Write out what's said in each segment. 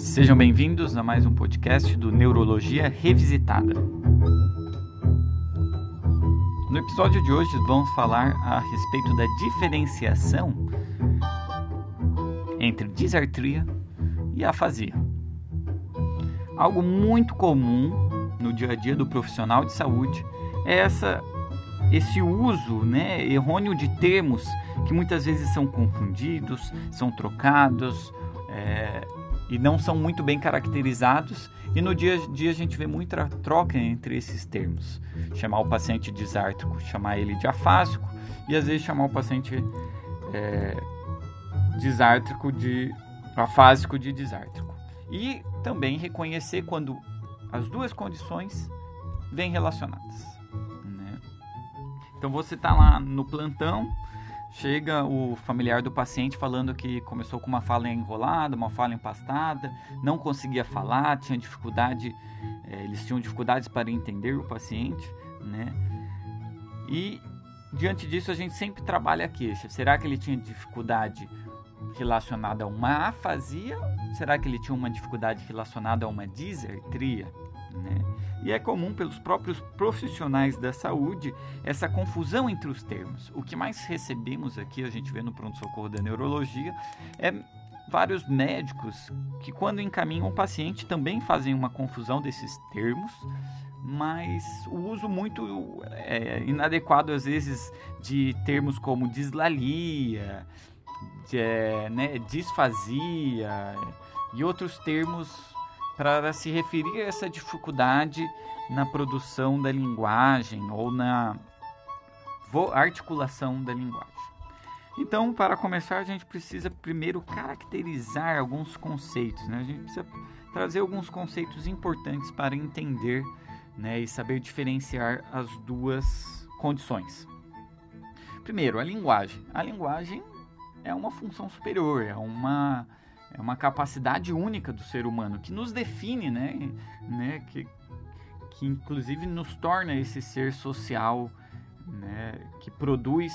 Sejam bem-vindos a mais um podcast do Neurologia Revisitada. No episódio de hoje vamos falar a respeito da diferenciação entre disartria e afasia. Algo muito comum no dia a dia do profissional de saúde é essa esse uso né, errôneo de termos que muitas vezes são confundidos, são trocados é, e não são muito bem caracterizados. E no dia a dia a gente vê muita troca entre esses termos. Chamar o paciente disártrico, chamar ele de afásico e às vezes chamar o paciente é, de afásico de disártrico. E também reconhecer quando as duas condições vêm relacionadas. Então você está lá no plantão, chega o familiar do paciente falando que começou com uma fala enrolada, uma fala empastada, não conseguia falar, tinha dificuldade, é, eles tinham dificuldades para entender o paciente, né? E diante disso a gente sempre trabalha a queixa. Será que ele tinha dificuldade relacionada a uma afasia? Será que ele tinha uma dificuldade relacionada a uma disertria? Né? E é comum pelos próprios profissionais da saúde essa confusão entre os termos. O que mais recebemos aqui, a gente vê no pronto-socorro da neurologia, é vários médicos que, quando encaminham o paciente, também fazem uma confusão desses termos, mas o uso muito é, inadequado, às vezes, de termos como dislalia, de, é, né, disfasia e outros termos para se referir a essa dificuldade na produção da linguagem ou na articulação da linguagem. Então, para começar, a gente precisa primeiro caracterizar alguns conceitos. Né? A gente precisa trazer alguns conceitos importantes para entender né, e saber diferenciar as duas condições. Primeiro, a linguagem. A linguagem é uma função superior, é uma é uma capacidade única do ser humano que nos define, né? né? Que, que inclusive nos torna esse ser social, né? Que produz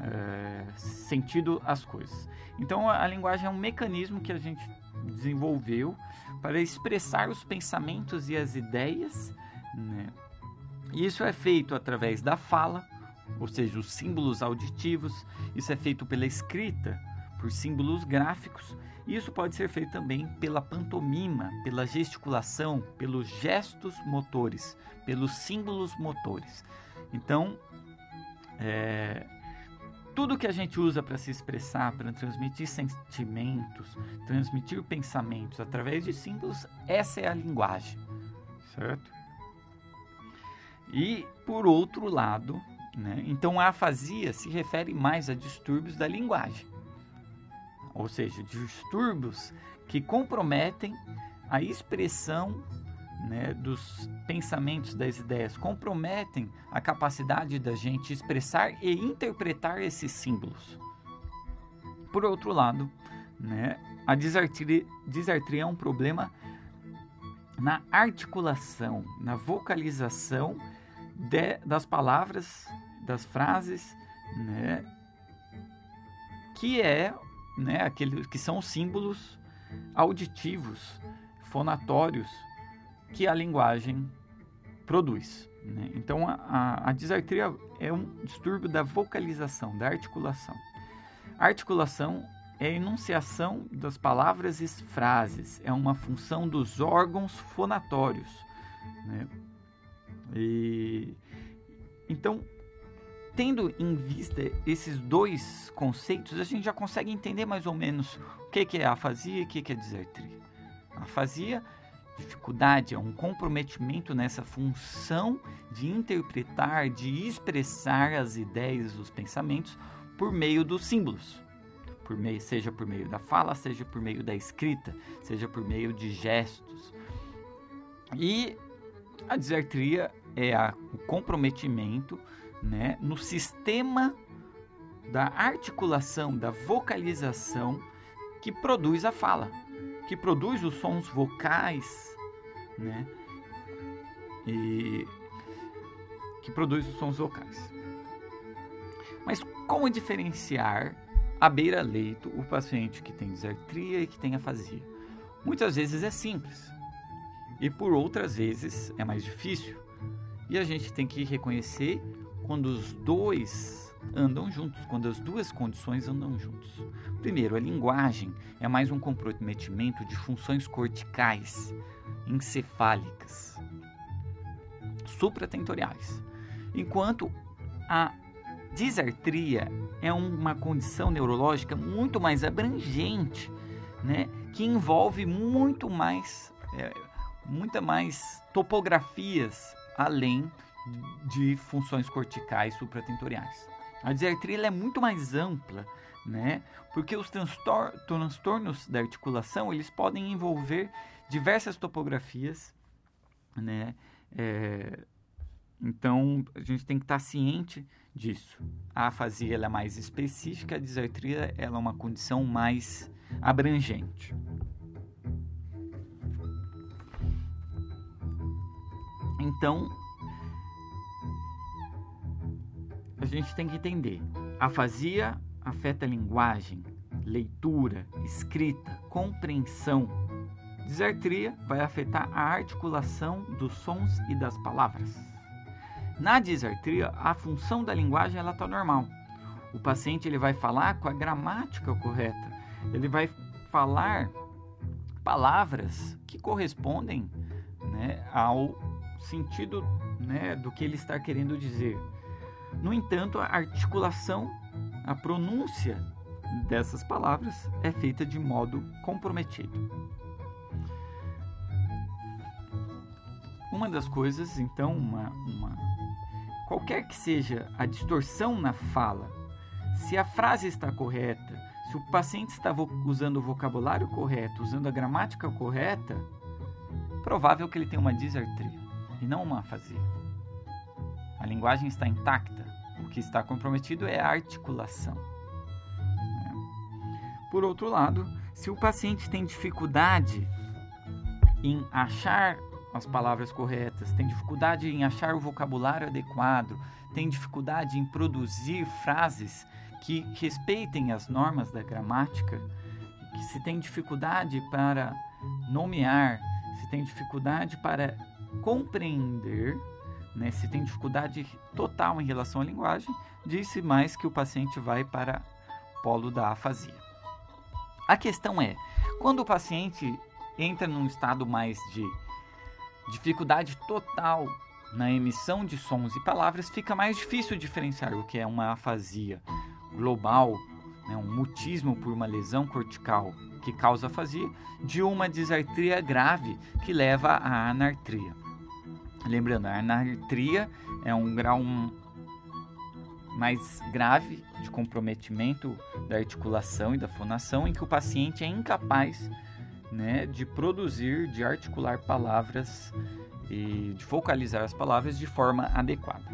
é, sentido às coisas. Então a, a linguagem é um mecanismo que a gente desenvolveu para expressar os pensamentos e as ideias, né? E isso é feito através da fala, ou seja, os símbolos auditivos. Isso é feito pela escrita, por símbolos gráficos isso pode ser feito também pela pantomima, pela gesticulação, pelos gestos motores, pelos símbolos motores. Então, é, tudo que a gente usa para se expressar, para transmitir sentimentos, transmitir pensamentos através de símbolos, essa é a linguagem, certo? E por outro lado, né, então a afasia se refere mais a distúrbios da linguagem ou seja, distúrbios que comprometem a expressão né, dos pensamentos, das ideias, comprometem a capacidade da gente expressar e interpretar esses símbolos. Por outro lado, né, a disartria, disartria é um problema na articulação, na vocalização de, das palavras, das frases, né, que é né, aqueles que são símbolos auditivos, fonatórios que a linguagem produz. Né? Então, a, a, a disartria é um distúrbio da vocalização, da articulação. A articulação é a enunciação das palavras e frases, é uma função dos órgãos fonatórios. Né? E, então, tendo em vista esses dois conceitos, a gente já consegue entender mais ou menos o que é afasia e o que é disartria. A afasia, dificuldade, é um comprometimento nessa função de interpretar, de expressar as ideias, os pensamentos por meio dos símbolos. Por meio, seja por meio da fala, seja por meio da escrita, seja por meio de gestos. E a disartria é a, o comprometimento né, no sistema da articulação, da vocalização que produz a fala, que produz os sons vocais, né, e que produz os sons vocais. Mas como diferenciar à beira-leito o paciente que tem disartria e que tem afasia? Muitas vezes é simples e por outras vezes é mais difícil. E a gente tem que reconhecer quando os dois andam juntos, quando as duas condições andam juntos. Primeiro, a linguagem é mais um comprometimento de funções corticais, encefálicas, supratentoriais, enquanto a disartria é uma condição neurológica muito mais abrangente, né, que envolve muito mais, é, muita mais topografias além de funções corticais supratentoriais. A disartria é muito mais ampla, né? Porque os transtornos da articulação eles podem envolver diversas topografias, né? É, então a gente tem que estar ciente disso. A afasia ela é mais específica, a disartria ela é uma condição mais abrangente. Então, a gente tem que entender. Afasia afeta a linguagem, leitura, escrita, compreensão. Disartria vai afetar a articulação dos sons e das palavras. Na disartria, a função da linguagem ela está normal. O paciente ele vai falar com a gramática correta. Ele vai falar palavras que correspondem né, ao sentido né, do que ele está querendo dizer. No entanto, a articulação, a pronúncia dessas palavras é feita de modo comprometido. Uma das coisas, então, uma, uma, qualquer que seja a distorção na fala, se a frase está correta, se o paciente está usando o vocabulário correto, usando a gramática correta, provável que ele tenha uma disartria e não uma afasia. A linguagem está intacta. O que está comprometido é a articulação. Né? Por outro lado, se o paciente tem dificuldade em achar as palavras corretas, tem dificuldade em achar o vocabulário adequado, tem dificuldade em produzir frases que respeitem as normas da gramática, que se tem dificuldade para nomear, se tem dificuldade para compreender né, se tem dificuldade total em relação à linguagem, disse mais que o paciente vai para o polo da afasia. A questão é, quando o paciente entra num estado mais de dificuldade total na emissão de sons e palavras, fica mais difícil diferenciar o que é uma afasia global, né, um mutismo por uma lesão cortical que causa afasia, de uma disartria grave que leva à anartria. Lembrando, a anartria é um grau mais grave de comprometimento da articulação e da fonação, em que o paciente é incapaz né, de produzir, de articular palavras e de focalizar as palavras de forma adequada.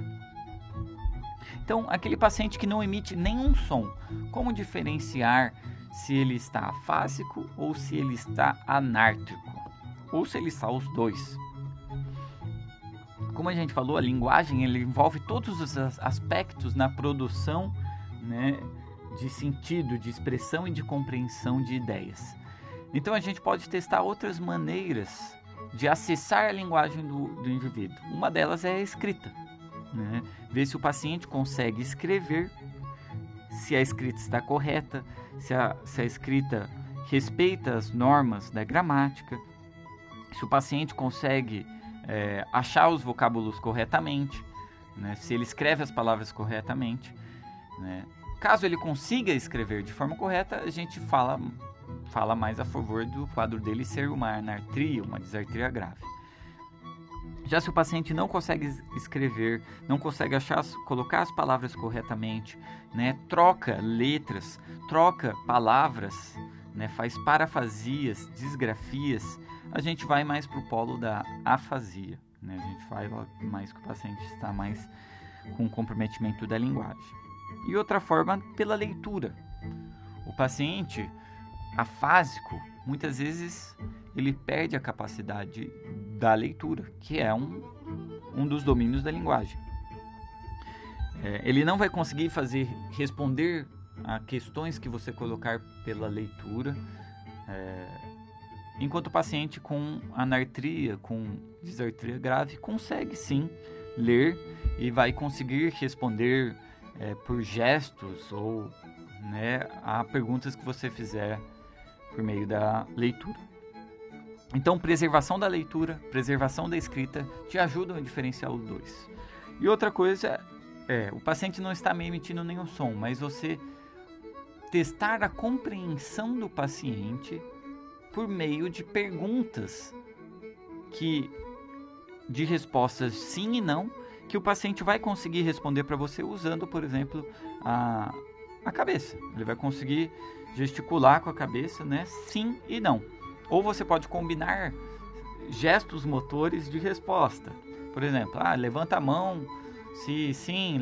Então, aquele paciente que não emite nenhum som, como diferenciar se ele está afásico ou se ele está anártico? Ou se ele está os dois? Como a gente falou, a linguagem ele envolve todos os aspectos na produção né, de sentido, de expressão e de compreensão de ideias. Então a gente pode testar outras maneiras de acessar a linguagem do, do indivíduo. Uma delas é a escrita. Né? Ver se o paciente consegue escrever, se a escrita está correta, se a, se a escrita respeita as normas da gramática, se o paciente consegue é, achar os vocábulos corretamente, né, se ele escreve as palavras corretamente. Né. Caso ele consiga escrever de forma correta, a gente fala, fala mais a favor do quadro dele ser uma anartria, uma disartria grave. Já se o paciente não consegue escrever, não consegue achar, colocar as palavras corretamente, né, troca letras, troca palavras, né, faz parafasias, disgrafias, a gente vai mais para o polo da afasia. Né? A gente vai mais que o paciente está mais com comprometimento da linguagem. E outra forma, pela leitura. O paciente afásico, muitas vezes, ele perde a capacidade da leitura, que é um, um dos domínios da linguagem. É, ele não vai conseguir fazer responder a questões que você colocar pela leitura. É, enquanto o paciente com anartria, com disartria grave, consegue sim ler e vai conseguir responder é, por gestos ou né, a perguntas que você fizer por meio da leitura. Então, preservação da leitura, preservação da escrita te ajudam a diferenciar os dois. E outra coisa é, o paciente não está emitindo nenhum som, mas você testar a compreensão do paciente por meio de perguntas que de respostas sim e não que o paciente vai conseguir responder para você usando, por exemplo, a, a cabeça. Ele vai conseguir gesticular com a cabeça, né? Sim e não. Ou você pode combinar gestos motores de resposta. Por exemplo, ah, levanta a mão se sim,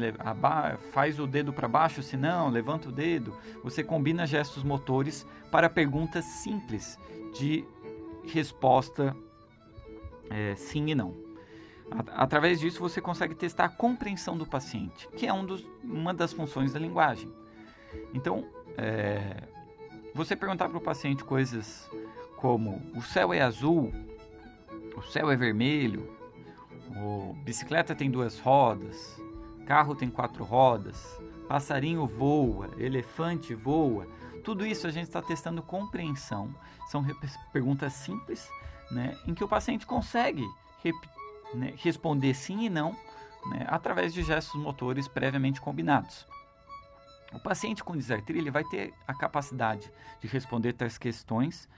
faz o dedo para baixo, se não, levanta o dedo. Você combina gestos motores para perguntas simples de resposta é, sim e não. Através disso, você consegue testar a compreensão do paciente, que é um dos, uma das funções da linguagem. Então, é, você perguntar para o paciente coisas como: o céu é azul, o céu é vermelho, o bicicleta tem duas rodas, carro tem quatro rodas, passarinho voa, elefante voa. Tudo isso a gente está testando compreensão. São perguntas simples, né, em que o paciente consegue né, responder sim e não né, através de gestos motores previamente combinados. O paciente com disartria ele vai ter a capacidade de responder tais questões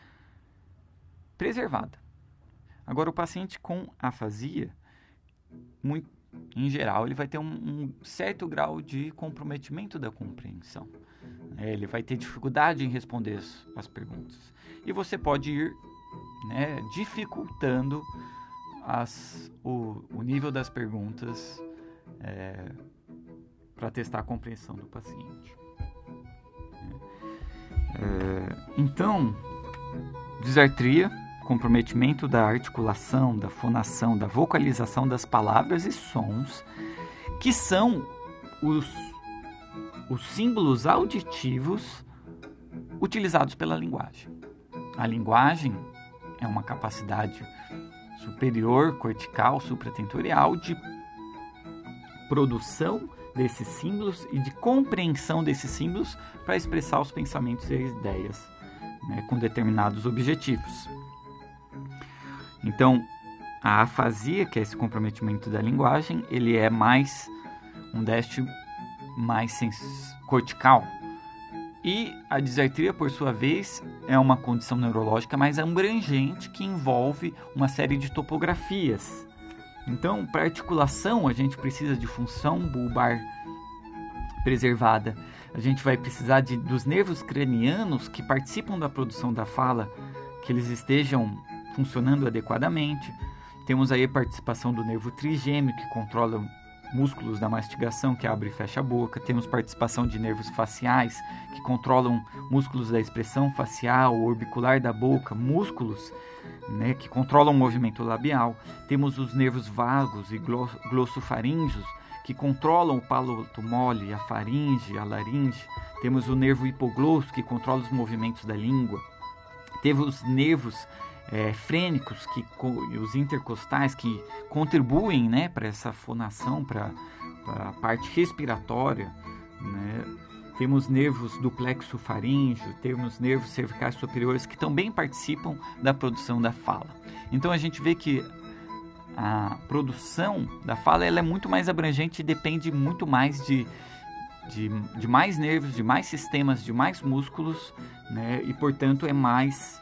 preservada. Agora, o paciente com afasia, muito, em geral, ele vai ter um, um certo grau de comprometimento da compreensão. É, ele vai ter dificuldade em responder as, as perguntas. E você pode ir né, dificultando as, o, o, nível das perguntas é, para testar a compreensão do paciente. É, então, disartria comprometimento da articulação, da fonação, da vocalização das palavras e sons, que são os, os símbolos auditivos utilizados pela linguagem. A linguagem é uma capacidade superior, cortical, supratentorial de produção desses símbolos e de compreensão desses símbolos para expressar os pensamentos e ideias né, com determinados objetivos. Então, a afasia, que é esse comprometimento da linguagem, ele é mais um déficit mais cortical. E a disartria, por sua vez, é uma condição neurológica mais abrangente que envolve uma série de topografias. Então, para articulação, a gente precisa de função bulbar preservada. A gente vai precisar de, dos nervos cranianos que participam da produção da fala, que eles estejam funcionando adequadamente. Temos aí a participação do nervo trigêmeo, que controla músculos da mastigação, que abre e fecha a boca. Temos participação de nervos faciais, que controlam músculos da expressão facial, orbicular da boca, músculos né, que controlam o movimento labial. Temos os nervos vagos e glossofaríngeos, que controlam o palato mole, a faringe, a laringe. Temos o nervo hipoglosso, que controla os movimentos da língua. Temos os nervos é, frênicos, que, os intercostais, que contribuem né, para essa fonação, para a parte respiratória. Né? Temos nervos do plexo faríngeo, temos nervos cervicais superiores que também participam da produção da fala. Então a gente vê que a produção da fala ela é muito mais abrangente e depende muito mais de, de, de mais nervos, de mais sistemas, de mais músculos, né? e portanto é mais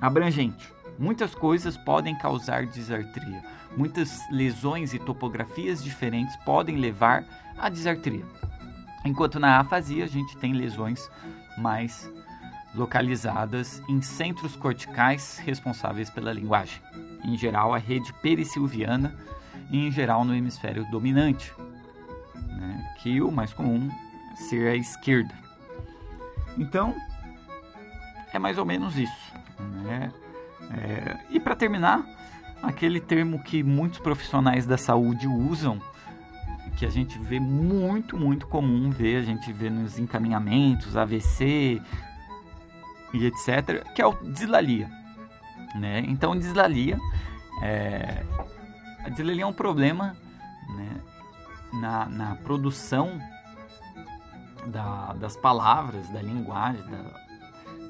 abrangente. Muitas coisas podem causar disartria. Muitas lesões e topografias diferentes podem levar à disartria. Enquanto na afasia a gente tem lesões mais localizadas em centros corticais responsáveis pela linguagem, em geral a rede perissilviana e em geral no hemisfério dominante, né, que o mais comum é ser a esquerda. Então, é mais ou menos isso. Né? É, e para terminar, aquele termo que muitos profissionais da saúde usam, que a gente vê muito, muito comum ver, a gente vê nos encaminhamentos, AVC e etc., que é o dislalia. Né? Então, dislalia, é, a dislalia é um problema né, na, na produção da, das palavras, da linguagem, da,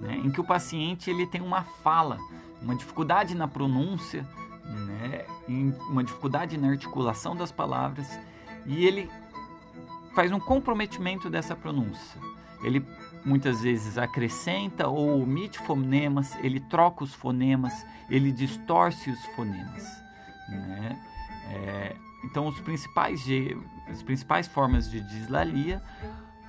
né, em que o paciente ele tem uma fala, uma dificuldade na pronúncia, né, uma dificuldade na articulação das palavras e ele faz um comprometimento dessa pronúncia. Ele muitas vezes acrescenta ou omite fonemas, ele troca os fonemas, ele distorce os fonemas. Né? É, então, os principais, as principais formas de dislalia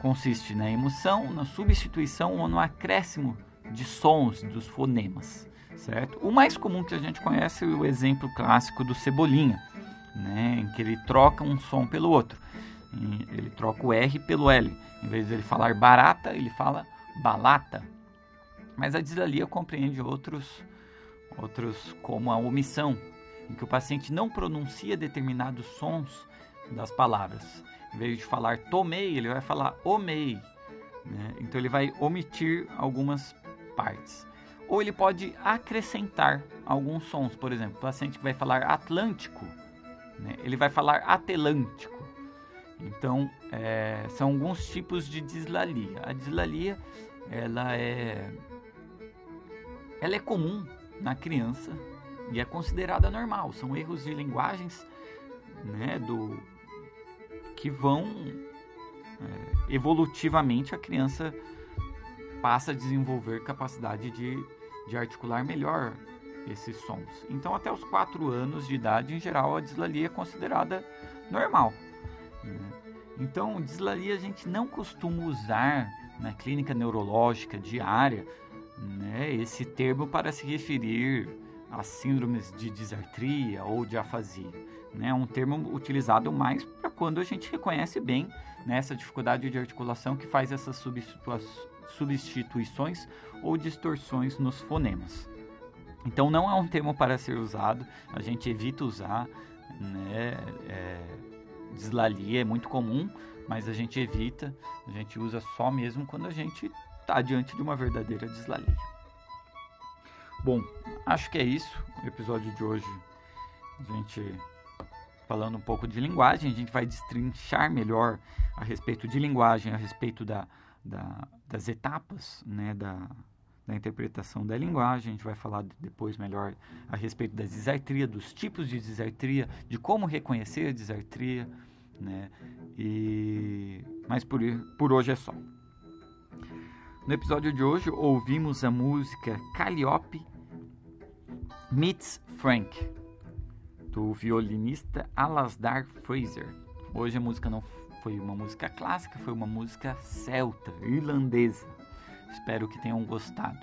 consiste na emoção, na substituição ou no acréscimo de sons dos fonemas, certo? O mais comum que a gente conhece é o exemplo clássico do cebolinha, né, em que ele troca um som pelo outro. Ele troca o R pelo L. Em vez de ele falar barata, ele fala balata. Mas a dislalia compreende outros, outros como a omissão, em que o paciente não pronuncia determinados sons das palavras. Em vez de falar tomei, ele vai falar omei. Né? Então ele vai omitir algumas partes. Ou ele pode acrescentar alguns sons. Por exemplo, o paciente que vai falar Atlântico, né? ele vai falar Atelântico. Então, é, são alguns tipos de dislalia. A dislalia, ela é, ela é comum na criança e é considerada normal. São erros de linguagens, né, do que vão é, evolutivamente a criança passa a desenvolver capacidade de, de articular melhor esses sons. Então, até os 4 anos de idade, em geral, a dislalia é considerada normal. Né? Então, dislalia a gente não costuma usar na clínica neurológica diária né, esse termo para se referir a síndromes de disartria ou de afasia. Né? É um termo utilizado mais para quando a gente reconhece bem né, essa dificuldade de articulação que faz essas substituições ou distorções nos fonemas. Então não é um termo para ser usado, a gente evita usar, né? É, dislalia é muito comum, mas a gente evita, a gente usa só mesmo quando a gente está diante de uma verdadeira dislalia. Bom, acho que é isso. O episódio de hoje, a gente falando um pouco de linguagem, a gente vai destrinchar melhor a respeito de linguagem, a respeito da, da, das etapas né, da, da interpretação da linguagem. A gente vai falar depois melhor a respeito da disartria, dos tipos de disartria, de como reconhecer a disartria, né? E mas por, por hoje é só. No episódio de hoje ouvimos a música Calliope Meets Frank do violinista Alasdair Fraser. Hoje a música não foi uma música clássica, foi uma música celta, irlandesa. Espero que tenham gostado.